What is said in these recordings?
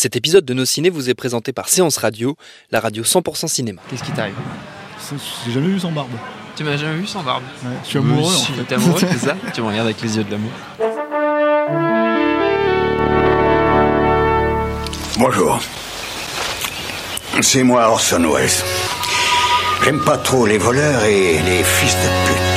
Cet épisode de Nos Ciné vous est présenté par Séance Radio, la radio 100% cinéma. Qu'est-ce qui t'arrive J'ai jamais vu sans barbe. Tu m'as jamais vu sans barbe Ouais, je suis amoureux. En fait. T'es amoureux, c'est ça Tu me regardes avec les yeux de l'amour. Bonjour. C'est moi Orson Welles. J'aime pas trop les voleurs et les fils de pute.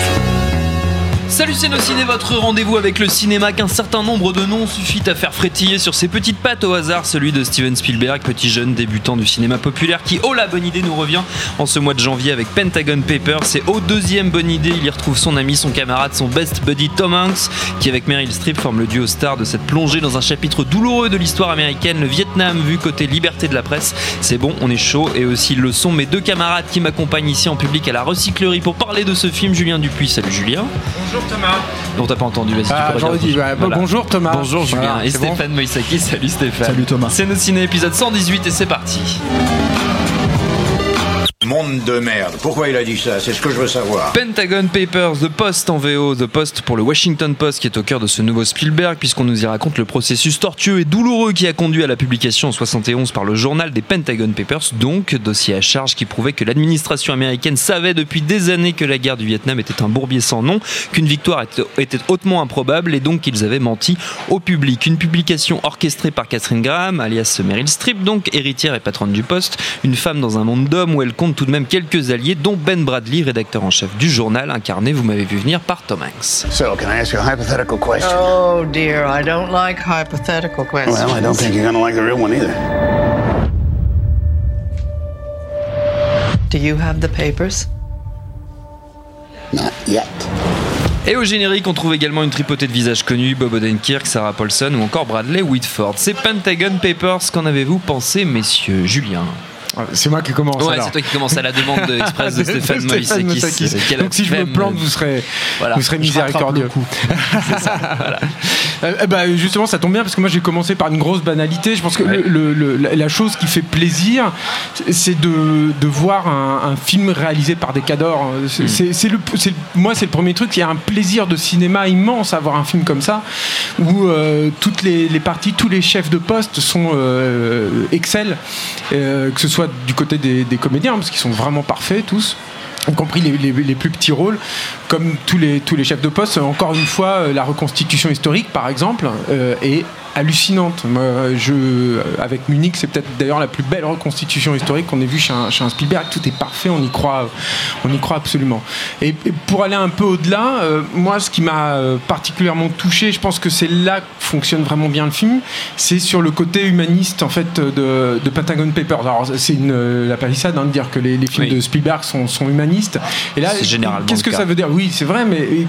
Salut c'est ciné, votre rendez-vous avec le cinéma qu'un certain nombre de noms suffit à faire frétiller sur ses petites pattes au hasard, celui de Steven Spielberg, petit jeune débutant du cinéma populaire qui, oh la bonne idée, nous revient en ce mois de janvier avec Pentagon Papers. C'est au deuxième bonne idée, il y retrouve son ami, son camarade, son best buddy Tom Hanks, qui avec Meryl Streep forme le duo star de cette plongée dans un chapitre douloureux de l'histoire américaine, le Vietnam vu côté liberté de la presse. C'est bon, on est chaud et aussi le sont mes deux camarades qui m'accompagnent ici en public à la recyclerie pour parler de ce film, Julien Dupuis. Salut Julien. Bonjour Thomas. Non, t'as pas entendu, vas-y, tu Ah, peux redire Voilà. bonjour Thomas. Bonjour Julien Voilà, et c'est bon Stéphane Moïsaki. Salut Stéphane. Salut Thomas. C'est nos ciné épisode 118 et c'est parti. Monde de merde. Pourquoi il a dit ça? C'est ce que je veux savoir. Pentagon Papers, The Post en VO, The Post pour le Washington Post qui est au cœur de ce nouveau Spielberg puisqu'on nous y raconte le processus tortueux et douloureux qui a conduit à la publication en 71 par le journal des Pentagon Papers, donc dossier à charge qui prouvait que l'administration américaine savait depuis des années que la guerre du Vietnam était un bourbier sans nom, qu'une victoire était- hautement improbable et donc qu'ils avaient menti au public. Une publication orchestrée par Catherine Graham, alias Meryl Streep, donc héritière et patronne du Poste, une femme dans un monde d'hommes où elle compte tout de même quelques alliés, dont Ben Bradley, rédacteur en chef du journal, incarné, vous m'avez vu venir, par Tom Hanks. So, can I ask you a hypothetical question? Oh dear, I don't like hypothetical questions. Well, I don't think you're gonna like the real one either. Do you have the papers? Not yet. Et au générique, on trouve également une tripotée de visages connus, Bob Odenkirk, Sarah Paulson ou encore Bradley Whitford. C'est Pentagon Papers, qu'en avez-vous pensé, messieurs Julien? C'est moi qui commence. Ouais, c'est toi qui commences à la demande de- express de Stéphane Stéphane Moïsakis. Donc si je me plante, vous serez, Voilà. vous serez miséricordieux. coup. Euh, eh ben, justement, ça tombe bien parce que moi j'ai commencé par une grosse banalité. Je pense que Ouais. le- le- la- la chose qui fait plaisir, c'est de, de voir un, un film réalisé par des cadors. Hmm. C'est, le, moi, c'est le premier truc. Il y a un plaisir de cinéma immense à voir un film comme ça, où euh, toutes les, les parties, tous les chefs de poste sont euh, excellent, euh, que ce soit du côté des, comédiens, parce qu'ils sont vraiment parfaits tous y compris les plus petits rôles, comme tous les, tous les chefs de poste. Encore une fois, euh, la reconstitution historique, par exemple, euh, est hallucinante. Moi, je, avec Munich, c'est peut-être d'ailleurs la plus belle reconstitution historique qu'on ait vue chez un, chez un Spielberg. Tout est parfait, on y croit, on y croit absolument. Et, et pour aller un peu au-delà, euh, moi, ce qui m'a euh, particulièrement touché, je pense que c'est là que fonctionne vraiment bien le film, c'est sur le côté humaniste en fait de, de Pentagon Papers. Alors, c'est une, euh, la palissade hein, de dire que les, les films Oui. de Spielberg sont, sont humanistes. Et là, qu'est-ce que ça veut dire? Oui, c'est vrai, mais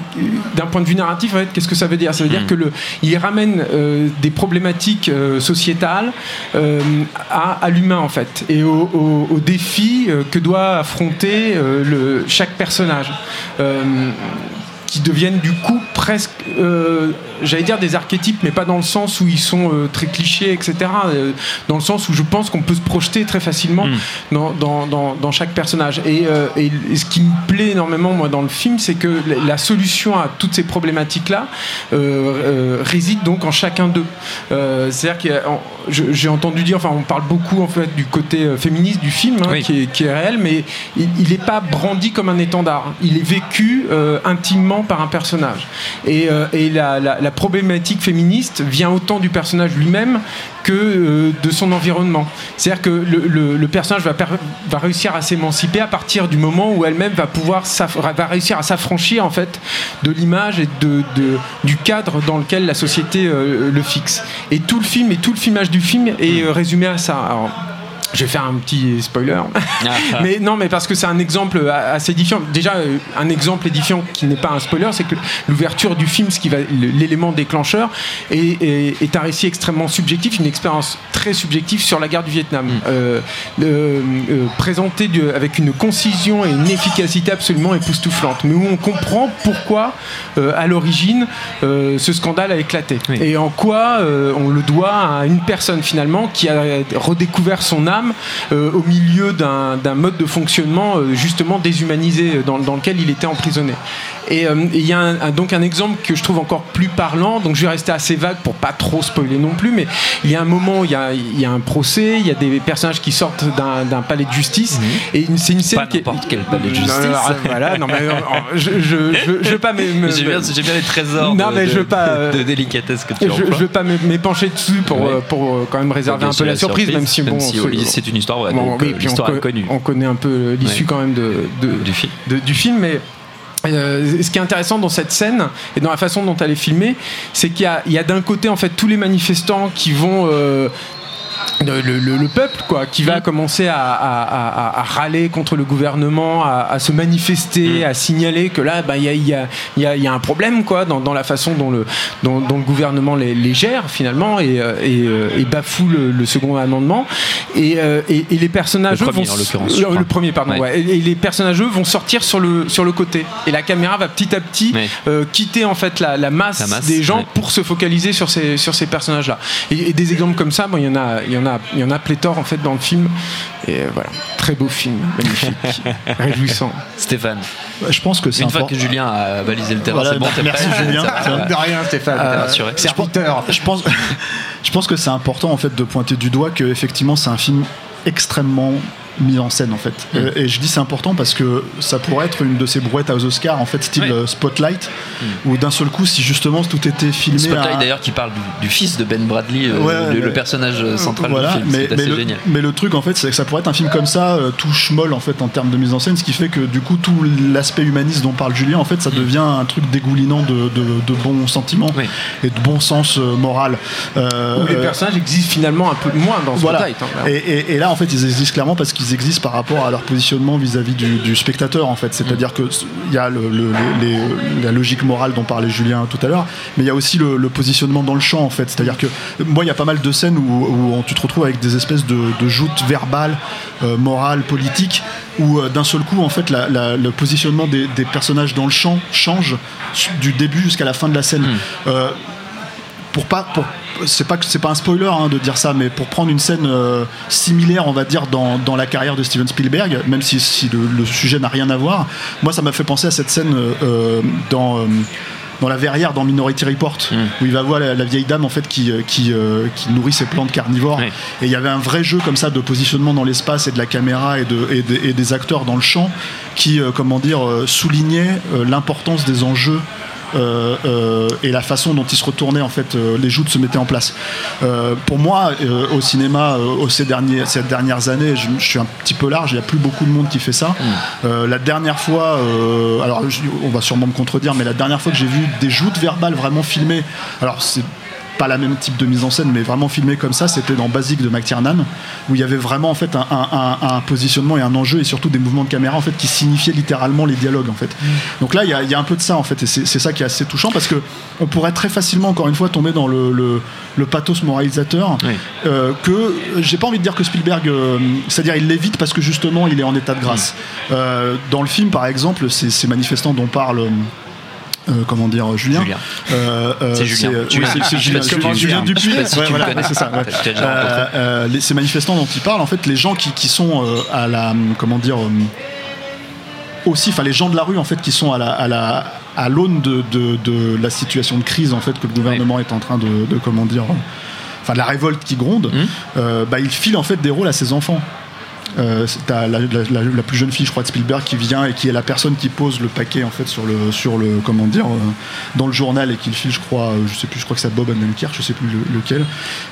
d'un point de vue narratif, en fait, qu'est-ce que ça veut dire? Ça veut Hmm. dire que le, il ramène euh, des problématiques euh, sociétales euh, à, l'humain en fait, et aux au, au défis euh, que doit affronter chaque personnage. Qui deviennent du coup presque, euh, j'allais dire des archétypes, mais pas dans le sens où ils sont euh, très clichés, etc. euh, dans le sens où je pense qu'on peut se projeter très facilement Mm. dans, dans, dans, dans chaque personnage. Et, et ce qui me plaît énormément, moi, dans le film, c'est que la- solution à toutes ces problématiques-là réside donc en chacun d'eux. C'est-à-dire que j'ai entendu dire, enfin, on parle beaucoup en fait du côté féministe du film, hein, Oui. qui, est, qui est réel, mais il n'est pas brandi comme un étendard. Il est vécu intimement par un personnage. Et, euh, et la, problématique féministe vient autant du personnage lui-même que euh, de son environnement. C'est-à-dire que le, personnage va, réussir à s'émanciper à partir du moment où elle-même va pouvoir va réussir à s'affranchir en fait de l'image et de, du cadre dans lequel la société euh, le fixe. Et tout le film et tout le filmage du film est résumé à ça. Je vais faire un petit spoiler. mais non, mais parce que c'est un exemple assez édifiant. Déjà, euh, un exemple édifiant qui n'est pas un spoiler, c'est que l'ouverture du film, ce qui va l'élément déclencheur, est, est- est un récit extrêmement subjectif, une expérience très subjective sur la guerre du Vietnam, euh, euh, euh, présentée avec une concision et une efficacité absolument époustouflante, mais où on comprend pourquoi, à l'origine, ce scandale a éclaté Oui. et en quoi on le doit à une personne finalement qui a redécouvert son âme euh, au milieu d'un mode de fonctionnement euh, justement déshumanisé dans, dans lequel il était emprisonné. Et euh, et il y a un- un- donc un exemple que je trouve encore plus parlant. Donc je vais rester assez vague pour pas trop spoiler non plus, mais il y a un moment, où il y a, il y a un procès, il y a des personnages qui sortent d'un palais de justice, et une- c'est une scène Pas qui est- n'importe quel palais de justice. non, voilà, non mais euh, je, je, je, je veux pas me- J'aime bien, bien les trésors Non, de, mais je veux pas, euh, de délicatesse que tu je, je veux pas m'épancher dessus pour, Ouais. pour quand même réserver un peu la surprise, même si bon, si, c'est une histoire, ouais, bon, donc, oui, euh, on, connue on connaît un peu l'issue Ouais. quand même de, de- du film. de- du film, mais euh, ce qui est intéressant dans cette scène et dans la façon dont elle est filmée, c'est qu'il y a, d'un côté en fait tous les manifestants qui vont euh, le, le- le- le peuple quoi, qui va commencer à, à- à- à râler contre le gouvernement, à, se manifester, à signaler que là, bah, il y, a, y a- y a- y a un problème quoi, dans, dans la façon dont le, dont, dont le gouvernement les, les gère finalement et, euh, et, euh, et bafoue le, le second amendement. Et, euh, et- et les personnages Le premier, vont en l'occurrence, le- premier pardon Ouais. ouais. Et, les personnages eux vont sortir sur le sur le côté et la caméra va petit à petit Ouais. euh, quitter en fait la, la masse, La masse, des gens pour se focaliser sur ces sur ces personnages là. Et, et des exemples comme ça, bon, il y en a il y en a il y en a pléthore en fait dans le film. Et euh, voilà, très beau film, magnifique, réjouissant. Stéphane, Je pense que c'est une fois que Julien a balisé le terrain, Voilà, c'est bon, t'es merci, prêt? Julien. De rien, Stéphane. T'es rassuré je pense, je pense, je pense que c'est important en fait de pointer du doigt que effectivement c'est un film extrêmement mis en scène en fait. Mm. Euh, Et je dis c'est important parce que ça pourrait être une de ces brouettes aux Oscars en fait style Oui. euh, Spotlight où d'un seul coup si justement tout était filmé Mm. Spotlight à- d'ailleurs qui parle du, du fils de Ben Bradley, euh, Ouais, le, personnage central voilà, du film, mais, c'est mais assez le, génial. mais le truc en fait c'est que ça pourrait être un film comme ça euh, tout schmoll en fait en termes de mise en scène ce qui fait que du coup tout l'aspect humaniste dont parle Julien en fait ça devient un truc dégoulinant de, de, de bons sentiments Mm. Oui. et de bon sens euh, moral Euh, Où les euh, personnages existent finalement un peu moins dans voilà. Spotlight. hein, et, et- et là, en fait, ils existent clairement parce qu'ils existent par rapport à leur positionnement vis-à-vis du, du spectateur, en fait. C'est-à-dire que il y a le- le- les- la logique morale dont parlait Julien tout à l'heure, mais il y a aussi le, le positionnement dans le champ, en fait. C'est-à-dire que moi, il y a pas mal de scènes où, où on- tu te retrouves avec des espèces de, de joutes verbales, euh, morales, politiques, où euh, d'un seul coup, en fait, la- la- le positionnement des, des personnages dans le champ change du début jusqu'à la fin de la scène. Euh, pour pas pour c'est pas c'est pas un spoiler hein, de dire ça mais pour prendre une scène euh, similaire on va dire dans, dans la carrière de Steven Spielberg même si, si le, le sujet n'a rien à voir moi ça m'a fait penser à cette scène euh, euh, dans euh, dans la verrière dans Minority Report où il va voir la, la vieille dame en fait qui, qui, euh, qui nourrit ses plantes carnivores Oui. et il y avait un vrai jeu comme ça de positionnement dans l'espace et de la caméra et, de, et, de- et des acteurs dans le champ qui euh, comment dire euh, soulignait l'importance des enjeux et la façon dont ils se retournaient en fait euh, les joutes se mettaient en place. Euh, pour moi euh, au cinéma euh, au- ces, derniers, ces dernières années je, je suis un petit peu large il n'y a plus beaucoup de monde qui fait ça. Euh, la dernière fois euh, alors on va sûrement me contredire mais la dernière fois que j'ai vu des joutes verbales vraiment filmées alors c'est pas la même type de mise en scène, mais vraiment filmé comme ça, c'était dans Basic de McTiernan, où il y avait vraiment en fait un, un- un- un positionnement et un enjeu et surtout des mouvements de caméra en fait qui signifiaient littéralement les dialogues en fait. Donc là, il y, a- il y a un peu de ça en fait, et c'est ça qui est assez touchant parce que on pourrait très facilement encore une fois tomber dans le, le- le pathos moralisateur Oui. euh, que euh, j'ai pas envie de dire que Spielberg, euh, c'est-à-dire il l'évite parce que justement il est en état de grâce. Euh, dans le film, par exemple, ces, ces manifestants dont parle euh, euh, comment dire Julien, Julien. Euh, euh, C'est Julien. euh, oui, c'est- Julien, Dupuis. Ouais, voilà, c'est ça. ouais. Euh, euh, les- ces manifestants dont il parle, en fait, les gens qui, qui sont euh, à la, comment dire, euh, aussi, enfin les gens de la rue en fait qui sont à la, à la, à l'aune de, de- de la situation de crise en fait que le gouvernement est en train de, de, comment dire, euh, enfin de la révolte qui gronde, Mhm. euh, bah, il file en fait des rôles à ses enfants. Euh, t'as la, la- la- la plus jeune fille, je crois, de Spielberg qui vient et qui est la personne qui pose le paquet en fait sur le, sur le comment dire, euh, dans le journal et qui le file, je crois, euh, je sais plus, je crois que c'est Bob Odenkirk, je sais plus le- lequel.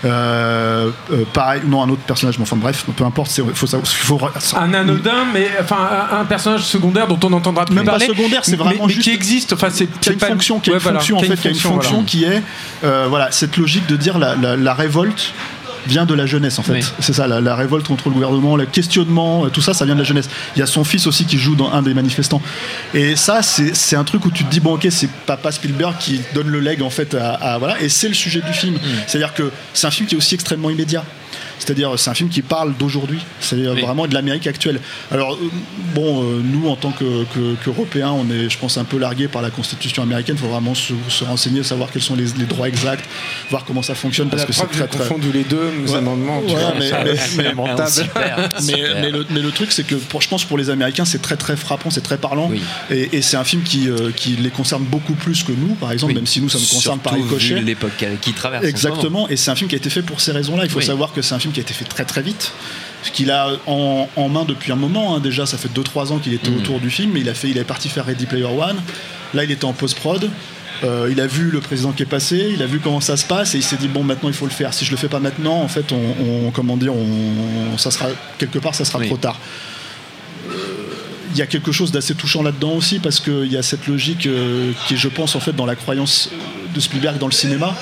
Euh, pareil, non, un autre personnage, mais enfin bref, peu importe, c'est faut savoir, faut, Un anodin, mais enfin un, personnage secondaire dont on n'entendra plus Même pas parler. secondaire, c'est mais- vraiment mais, juste- qui existe. Enfin, c'est qui a une pas- fonction, qui a une fonction en fait, qui a une fonction voilà. qui est voilà cette logique de dire la révolte vient de la jeunesse en fait. Oui. C'est ça, la, la révolte contre le gouvernement, le questionnement, euh, tout ça, ça vient de la jeunesse. Il y a son fils aussi qui joue dans un des manifestants. Et ça, c'est un truc où tu te dis bon ok, c'est papa Spielberg qui donne le leg en fait à, à- voilà. Et c'est le sujet du film. C'est-à-dire que c'est un film qui est aussi extrêmement immédiat. C'est-à-dire, c'est un film qui parle d'aujourd'hui. C'est Oui. vraiment de l'Amérique actuelle. Alors, euh, bon, euh, nous, en tant que- que- qu'Européens, on est, je pense, un peu largués par la Constitution américaine. Il faut vraiment se, se renseigner, savoir quels sont les, les droits exacts, voir comment ça fonctionne, parce La que c'est très, très. confondu les deux Ouais. amendements. vois, mais- mais- c'est mais- lamentable. Super, Mais, super. mais le, mais le truc, c'est que pour, je pense pour les Américains, c'est très très frappant, c'est très parlant. Oui. Et, et c'est un film qui, euh, qui les concerne beaucoup plus que nous, par exemple, Oui. même si nous, ça nous concerne par ricochet. l'époque qui traverse. Exactement, et c'est un film qui a été fait pour ces raisons-là. Il faut Oui. savoir que c'est un film qui a été fait très très vite, qu'il a en, en main depuis un moment. hein. Déjà, ça fait 2-3 ans qu'il était Mm. autour du film. Il a fait, il est parti faire Ready Player One. Là, il était en post-prod. Euh, il a vu le président qui est passé, il a vu comment ça se passe et il s'est dit bon maintenant il faut le faire. Si je le fais pas maintenant, en fait, on, on- comment dire, on, ça sera quelque part, ça sera Oui. trop tard. Euh, Il y a quelque chose d'assez touchant là-dedans aussi parce qu'il y a cette logique euh, qui est, je pense, en fait, dans la croyance de Spielberg dans le cinéma,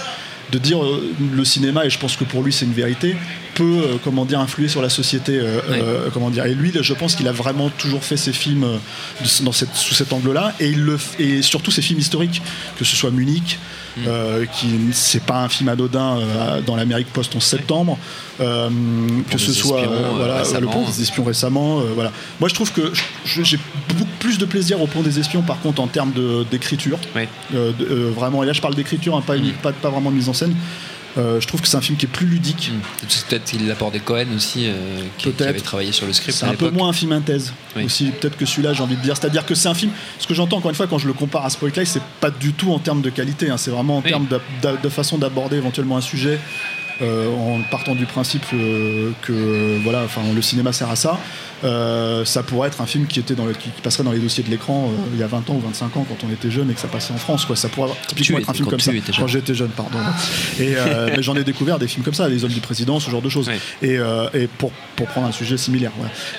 de dire euh, le cinéma, et je pense que pour lui c'est une vérité, peut, euh, comment dire, influer sur la société. euh, Oui. euh, comment dire. Et lui, je pense qu'il a vraiment toujours fait ses films euh, dans cette, sous cet angle-là, et, il le, et surtout ses films historiques, que ce soit Munich, Euh, qui c'est pas un film anodin euh, dans l'Amérique post-11 septembre, euh, que ce soit voilà, le pont des espions récemment. voilà. Moi, je trouve que j'ai beaucoup plus de plaisir au pont des espions, par contre, en termes d'écriture. Oui. Vraiment, et là, je parle d'écriture, hein, pas, Mm. pas, pas vraiment de mise en scène. Euh, je trouve que c'est un film qui est plus ludique. Hmm. Peut-être qu'il l'apport des Cohen aussi, euh, qui, avait travaillé sur le script C'est un peu moins un film in thèse Oui. aussi, peut-être que celui-là, j'ai envie de dire. C'est-à-dire que c'est un film. Ce que j'entends encore une fois quand je le compare à Spotlight, c'est pas du tout en termes de qualité. hein, c'est vraiment en Oui. termes de façon d'aborder éventuellement un sujet. Euh, en partant du principe euh, que voilà, enfin, le cinéma sert à ça. Euh, ça pourrait être un film qui était dans le- qui passerait dans les dossiers de l'écran euh, il y a 20 ans ou 25 ans quand on était jeune et que ça passait en France. Quoi. Ça pourrait typiquement tu être un film comme ça. Quand j'étais jeune, pardon. Et euh, mais j'en ai découvert des films comme ça, Les Hommes du Président, ce genre de choses. Et, euh, et pour, pour prendre un sujet similaire.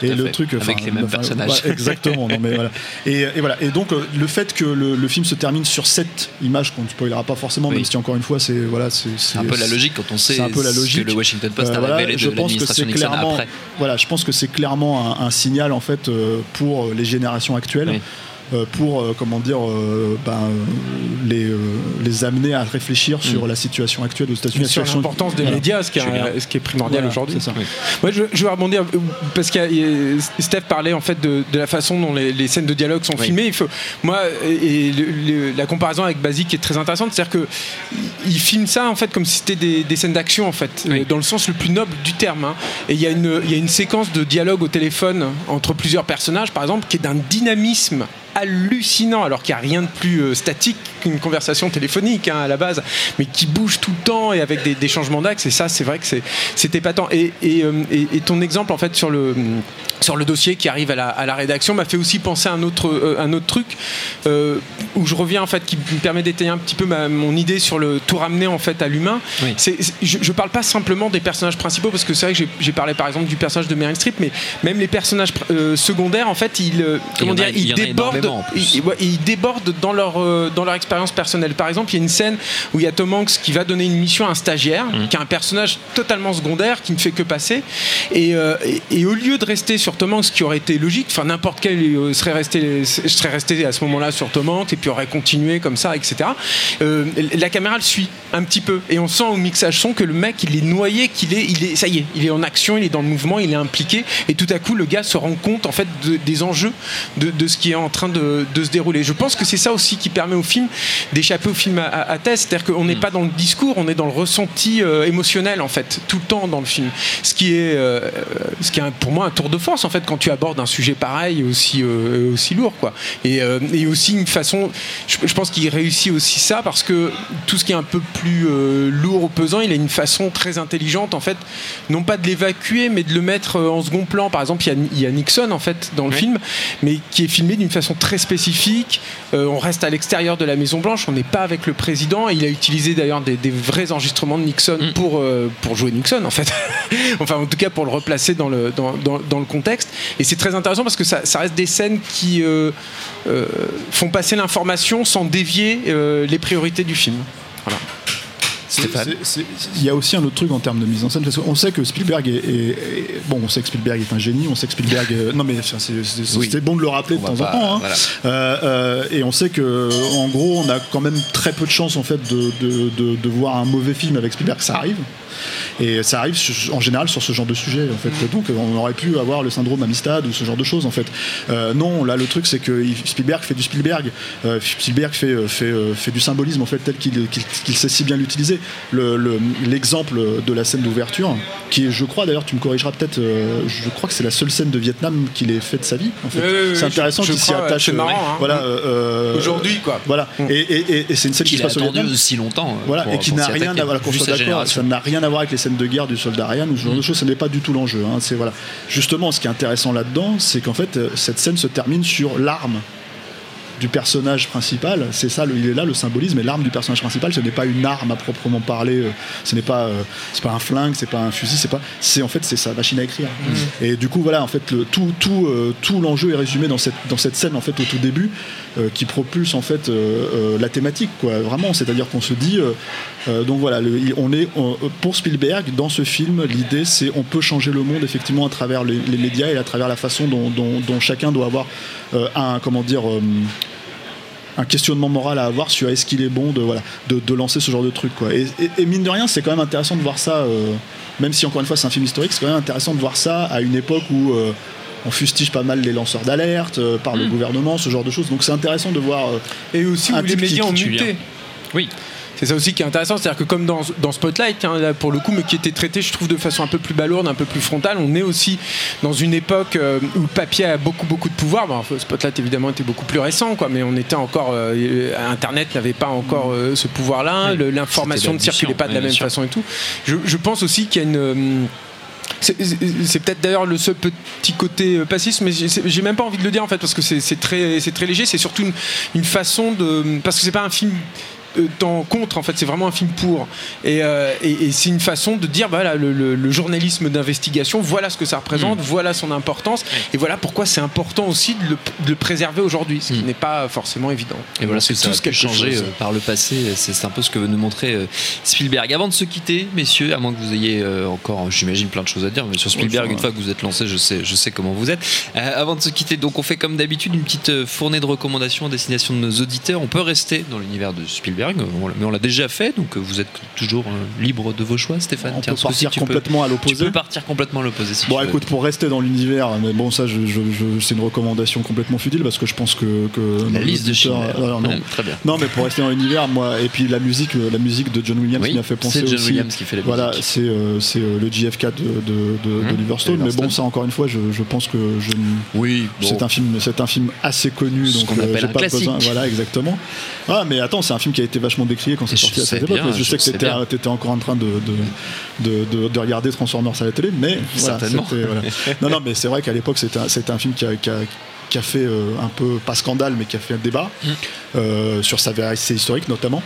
Et le truc, Avec les mêmes personnages. exactement. non, mais voilà. Et, et voilà. Et donc le fait que le, le film se termine sur cette image qu'on ne spoilera pas forcément, même si encore une fois c'est voilà, c'est un peu la logique quand on sait un peu la ce logique. que le Washington Post a voilà, révélé je de pense que c'est clairement, après. voilà, je pense que c'est clairement un, un signal en fait euh, pour les générations actuelles. Oui. Euh, pour euh, comment dire euh, ben, les, les amener à réfléchir sur la situation actuelle aux États-Unis. sur l'importance des Voilà. médias, ce qui, est, Julien. ce qui est primordial Voilà, aujourd'hui. Oui. Je, je vais rebondir parce que Steph parlait en fait de, de la façon dont les, les scènes de dialogue sont Oui. filmées. Il faut, moi, et, et le- le- la comparaison avec Basique est très intéressante, c'est-à-dire que il il filme ça en fait comme si c'était des, des scènes d'action en fait, Oui. dans le sens le plus noble du terme. hein. Et il y a une, il y a une séquence de dialogue au téléphone entre plusieurs personnages, par exemple, qui est d'un dynamisme hallucinant, alors qu'il n'y a rien de plus euh, statique qu'une conversation téléphonique hein, à la base, mais qui bouge tout le temps et avec des, des changements d'axe. Et ça, c'est vrai que c'est épatant. Et, et, euh, et- et ton exemple, en fait, sur le, sur le dossier qui arrive à la, à la rédaction m'a fait aussi penser à un autre, euh, un autre truc euh, où je reviens, en fait, qui me permet d'étayer un petit peu ma- mon idée sur le tout ramener, en fait, à l'humain. Oui. Je, je parle pas simplement des personnages principaux, parce que c'est vrai que j'ai- parlé, par exemple, du personnage de Meryl Streep, mais même les personnages euh, secondaires, en fait, ils, comment dire, ils débordent, ils- ouais, ils débordent dans leur, dans leur expérience personnelle. Par exemple, il y a une scène où il y a Tom Hanks qui va donner une mission à un stagiaire, Mmh. qui est un personnage totalement secondaire, qui ne fait que passer. Et, euh, et, et au lieu de rester sur Tom Hanks, qui aurait été logique, enfin n'importe quel serait resté, serait resté à ce moment-là sur Tom Hanks et puis aurait continué comme ça, etc. euh, la caméra le suit un petit peu et on sent au mixage son que le mec il est noyé, qu'il est, il est, ça y est, il est en action, il est dans le mouvement, il est impliqué et tout à coup le gars se rend compte en fait de- des enjeux de, de ce qui est en train de, de se dérouler. Je pense que c'est ça aussi qui permet au film d'échapper au film à, à, à thèse, c'est-à-dire qu'on n'est pas dans le discours, on est dans le ressenti euh, émotionnel en fait, tout le temps dans le film. Ce qui est, euh, ce qui est pour moi un tour de force en fait quand tu abordes un sujet pareil aussi euh, aussi lourd quoi. Et, et aussi une façon, je, je pense qu'il réussit aussi ça parce que tout ce qui est un peu plus lourd ou pesant, il a une façon très intelligente en fait, non pas de l'évacuer mais de le mettre en second plan. Par exemple, il y a, il y a Nixon en fait dans le film, mais qui est filmé d'une façon très spécifique. On reste à l'extérieur de la Maison Blanche, on n'est pas avec le président. Il a utilisé d'ailleurs des, des vrais enregistrements de Nixon Mm. pour euh, pour jouer Nixon en fait. enfin, en tout cas pour le replacer dans le dans, dans- dans le contexte. Et c'est très intéressant parce que ça, ça reste des scènes qui euh, euh, font passer l'information sans dévier les priorités du film. Voilà. Il y a aussi un autre truc en termes de mise en scène, parce qu'on sait que Spielberg est, est- est- bon, on sait que Spielberg est un génie, on sait que Spielberg, est- non mais c'est Oui. bon de le rappeler de On temps en temps, hein. voilà. Euh, euh, et on sait que en gros, on a quand même très peu de chances en fait de, de- de- de voir un mauvais film avec Spielberg, ça arrive. Et ça arrive en général sur ce genre de sujet en fait. Donc on aurait pu avoir le syndrome Amistad ou ce genre de choses en fait. Euh, non, là le truc c'est que Spielberg fait du Spielberg. Euh, Spielberg fait, euh, fait, euh, fait du symbolisme en fait tel qu'il sait si bien l'utiliser. Le- le- L'exemple de la scène d'ouverture, qui est, je crois d'ailleurs, tu me corrigeras peut-être, euh, je crois que c'est la seule scène de Vietnam qu'il ait fait de sa vie. En fait. Oui, oui, oui, c'est intéressant qu'il s'y attache. c'est euh, marrant, hein. Voilà. euh, euh, Aujourd'hui, quoi. Voilà. Et, et- et- et c'est une scène qui se a passe au Vietnam. si longtemps. euh, Voilà, pour- et qui n'a rien à voir, ça n'a rien à voir avec les scènes de guerre du soldat Ryan ou ce genre de choses, ce n'est pas du tout l'enjeu. hein, c'est voilà. Justement, ce qui est intéressant là-dedans, c'est qu'en fait, cette scène se termine sur l'arme du personnage principal, c'est ça, il est là le symbolisme, et l'arme du personnage principal, ce n'est pas une arme à proprement parler, euh, ce n'est pas, euh, c'est pas un flingue, c'est pas un fusil, c'est pas, c'est en fait c'est sa machine à écrire. Et du coup voilà, en fait le, tout, tout, euh, tout l'enjeu est résumé dans cette, dans cette scène en fait au tout début, euh, qui propulse en fait euh, la thématique quoi, vraiment, c'est-à-dire qu'on se dit, donc voilà, le- on est on- pour Spielberg dans ce film, l'idée c'est on peut changer le monde effectivement à travers les, les médias et à travers la façon dont, dont- dont chacun doit avoir un comment dire un questionnement moral à avoir sur est-ce qu'il est bon de, voilà, de, de lancer ce genre de truc. Quoi. Et, et- et mine de rien, c'est quand même intéressant de voir ça, euh, même si encore une fois c'est un film historique, c'est quand même intéressant de voir ça à une époque où euh, on fustige pas mal les lanceurs d'alerte euh, par le gouvernement, ce genre de choses. Donc c'est intéressant de voir. euh, Et aussi Un où les médias ont muté. Oui. C'est ça aussi qui est intéressant, c'est-à-dire que comme dans, dans Spotlight, hein, là, pour le coup, mais qui était traité, je trouve, de façon un peu plus balourde, un peu plus frontale, on est aussi dans une époque euh, où le papier a beaucoup, beaucoup de pouvoir. Bon, Spotlight, évidemment, était beaucoup plus récent, quoi, mais on était encore... euh, Internet n'avait pas encore euh, ce pouvoir-là, Oui. l'information ne circulait pas de la même façon et tout. Je, je pense aussi qu'il y a une... c'est peut-être d'ailleurs le seul petit côté passiste, mais j'ai même pas envie de le dire en fait parce que c'est très, très léger. C'est surtout une, une façon de parce que c'est pas un film euh, dans contre en fait c'est vraiment un film pour et, euh, et- et c'est une façon de dire bah, voilà le, le- le journalisme d'investigation voilà ce que ça représente Mm. voilà son importance et voilà pourquoi c'est important aussi de le, de le préserver aujourd'hui ce qui Mm. n'est pas forcément évident Et voilà ce c'est a tous pu quelque changer chose. euh, par le passé. C'est un peu ce que veut nous montrer Spielberg. Avant de se quitter, messieurs, à moins que vous ayez encore, j'imagine, plein de choses à dire, mais sur Spielberg, une fois que vous êtes lancé, je sais, je sais comment vous êtes. Euh, avant de se quitter, donc on fait comme d'habitude une petite fournée de recommandations à destination de nos auditeurs. On peut rester dans l'univers de Spielberg, on mais on l'a déjà fait, donc euh, vous êtes toujours euh, libre de vos choix, Stéphane. on Tiens, peut partir tu peux- complètement à Tu l'opposé. peux partir complètement à l'opposé si Bon, tu veux. écoute, pour rester dans l'univers, mais bon, ça, je, je- je- c'est une recommandation complètement futile parce que je pense que. que la liste de Schindler. alors, non. Très bien. Non, mais pour rester dans l'univers, moi, et puis la musique, euh, la musique de John Williams Oui, qui m'a fait penser c'est John aussi. Williams qui fait la Voilà, musique. c'est euh, c'est, euh, le JFK de, Mmh, d'Oliver Stone. Mais bon, ça, encore une fois, je, je pense que je. Oui, C'est un film, c'est un film assez connu, Ce donc euh, j'ai un pas classique. besoin. Voilà, exactement. Ah, mais attends, c'est un film qui a été vachement décrié quand c'est sorti à cette époque. bien, je sais que bien. t'étais encore en train de, de, de, de- de regarder Transformers à la télé, mais voilà, voilà. Non, non, mais c'est vrai qu'à l'époque, c'était un, un film qui a, qui a- qui a fait euh, un peu, pas scandale, mais qui a fait un débat Mm. Euh, sur sa véracité historique notamment.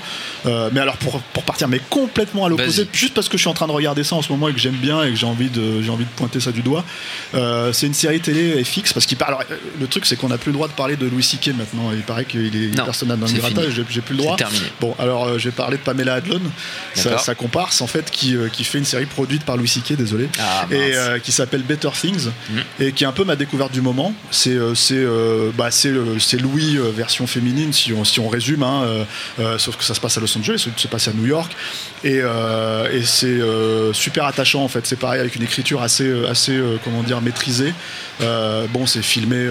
Euh, mais alors, pour, pour partir, mais complètement à l'opposé, juste parce que je suis en train de regarder ça en ce moment et que j'aime bien et que j'ai envie de, j'ai envie de pointer ça du doigt, euh, c'est une série télé FX parce qu'il parle. alors, le truc, c'est qu'on n'a plus le droit de parler de Louis C.K. maintenant. Il paraît qu'il est Non, personnage dans le fini. j'ai plus le droit. Terminé. Bon, alors j'ai parlé de Pamela Adlon, sa, sa comparse en fait, qui, qui fait une série produite par Louis C.K. Désolé Ah, et qui s'appelle Better Things Mhm. et qui est un peu ma découverte du moment. C'est c'est bah, c'est Louis version féminine si on, si on résume, hein, euh, euh, sauf que ça se passe à Los Angeles, ça se passe à New York et, euh, et c'est super attachant en fait. C'est pareil avec une écriture assez assez comment dire maîtrisée. Bon, c'est filmé.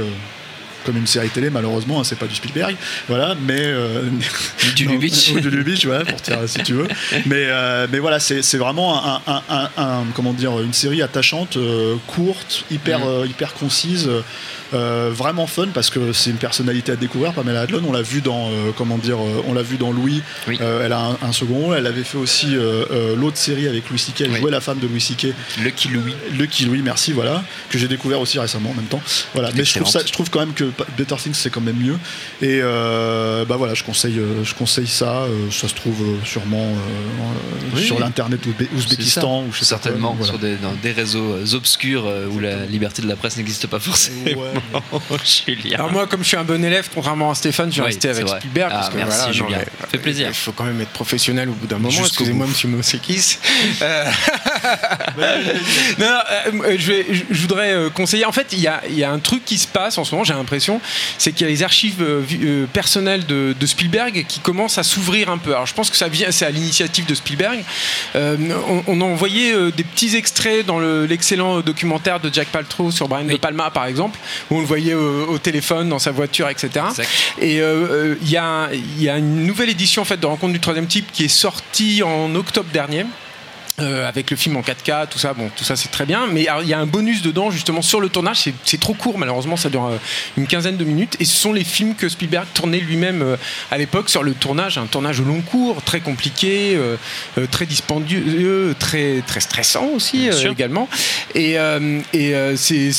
comme une série télé, malheureusement, hein, c'est pas du Spielberg, voilà, mais euh, Du Lubitsch. ou du Lubitsch, voilà, pour tirer si tu veux. Mais, euh, mais voilà, c'est vraiment un, un- un- un- comment dire, une série attachante, euh, courte, hyper, Mm. hyper concise, euh, vraiment fun parce que c'est une personnalité à découvrir. Pamela Adlon, on l'a vu dans, euh, comment dire, euh, on l'a vu dans Louis. Oui. Euh, elle a un, un second rôle. Elle avait fait aussi euh, l'autre série avec Louis C.K. Elle Oui. jouait la femme de Louis C.K. Lucky Louis. Lucky Louis, merci, voilà, que j'ai découvert aussi récemment en même temps. Voilà, mais je trouve, ça, je trouve quand même que Better Things c'est quand même mieux. Et euh, bah voilà, je conseille, je conseille ça. ça se trouve sûrement Oui, sur l'internet Ouzbé- Ouzbékistan ou je sais quoi, Certainement, donc voilà. sur des, dans des réseaux obscurs où la liberté de la presse n'existe pas forcément. Ouais. Julien. Alors moi, comme je suis un bon élève, contrairement à Stéphane, je vais Oui, rester avec vrai. Spielberg. Ah, parce que, merci, voilà, Julien. non, mais, Ça fait plaisir. Il faut quand même être professionnel au bout d'un moment. Excusez-moi, monsieur Mosekis. Euh, non, non, euh, je, vais- je- je voudrais euh, conseiller. En fait, il y a, il y a un truc qui se passe en ce moment, j'ai l'impression, c'est qu'il y a les archives euh, euh, personnelles de, de Spielberg qui commencent à s'ouvrir un peu. Alors, je pense que ça vient, c'est à l'initiative de Spielberg. Euh, on, on a envoyé euh, des petits extraits dans le- l'excellent documentaire de Jack Paltrow sur Brian De Palma, par exemple, où on le voyait euh, au téléphone, dans sa voiture, etc. Exact. Et euh, euh, il y, a, il y a une nouvelle édition en fait, de Rencontre du troisième type qui est sortie en octobre dernier. Euh, avec le film en 4K, tout ça, bon, tout ça c'est très bien, mais il y a un bonus dedans justement sur le tournage, c'est- trop court malheureusement, ça dure euh, une quinzaine de minutes, et ce sont les films que Spielberg tournait lui-même euh, à l'époque sur le tournage, un tournage au long cours, très compliqué, euh, euh, très dispendieux, très, très stressant aussi également, et, euh, et euh, c'est-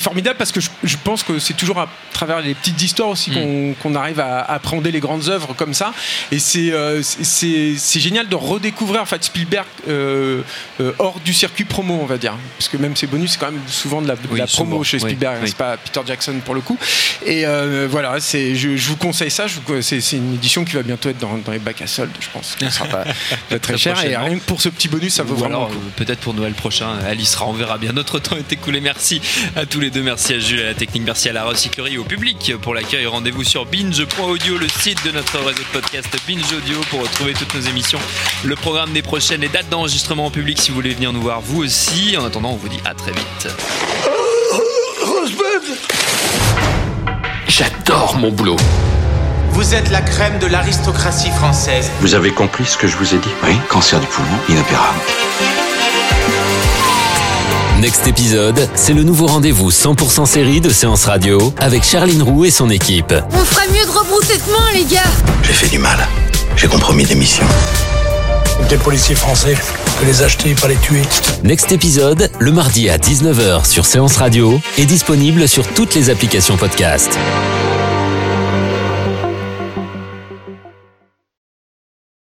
formidable parce que je, je pense que c'est toujours à travers les petites histoires aussi qu'on qu'on arrive à appréhender les grandes œuvres comme ça, et c'est euh, c'est- c'est c'est génial de redécouvrir en fait Spielberg euh, euh, hors du circuit promo, on va dire, parce que même ses bonus c'est quand même souvent de la, de Oui, la promo souvent, chez Spielberg, hein, oui. c'est pas Peter Jackson pour le coup. Et euh, voilà, je, je vous conseille ça. C'est une édition qui va bientôt être dans, dans les bacs à solde, je pense. Ça sera pas, pas très cher. Et rien que pour ce petit bonus, ça vaut Ou vraiment. euh, peut-être pour Noël prochain, Alice sera, on verra bien. Notre temps est écoulé. Merci à tous les deux. Merci à Jules, à la technique. Merci à la recyclerie, au public pour l'accueil. Rendez-vous sur binge.audio, le site de notre réseau de podcast Binge Audio pour retrouver toutes nos émissions, le programme des prochaines, les dates d'enregistrement en public si vous voulez venir nous voir vous aussi. En attendant, on vous dit à très vite. J'adore mon boulot. Vous êtes la crème de l'aristocratie française. Vous avez compris ce que je vous ai dit? Oui, cancer du poumon, inopérable. Next épisode, c'est le nouveau rendez-vous 100% série de Séance Radio avec Charline Roux et son équipe. On ferait mieux de rebrousser chemin, les gars J'ai fait du mal. J'ai compromis des missions. Des policiers français, que les acheter, pas les tuer. Next épisode, le mardi à 19h sur Séance Radio, est disponible sur toutes les applications podcast.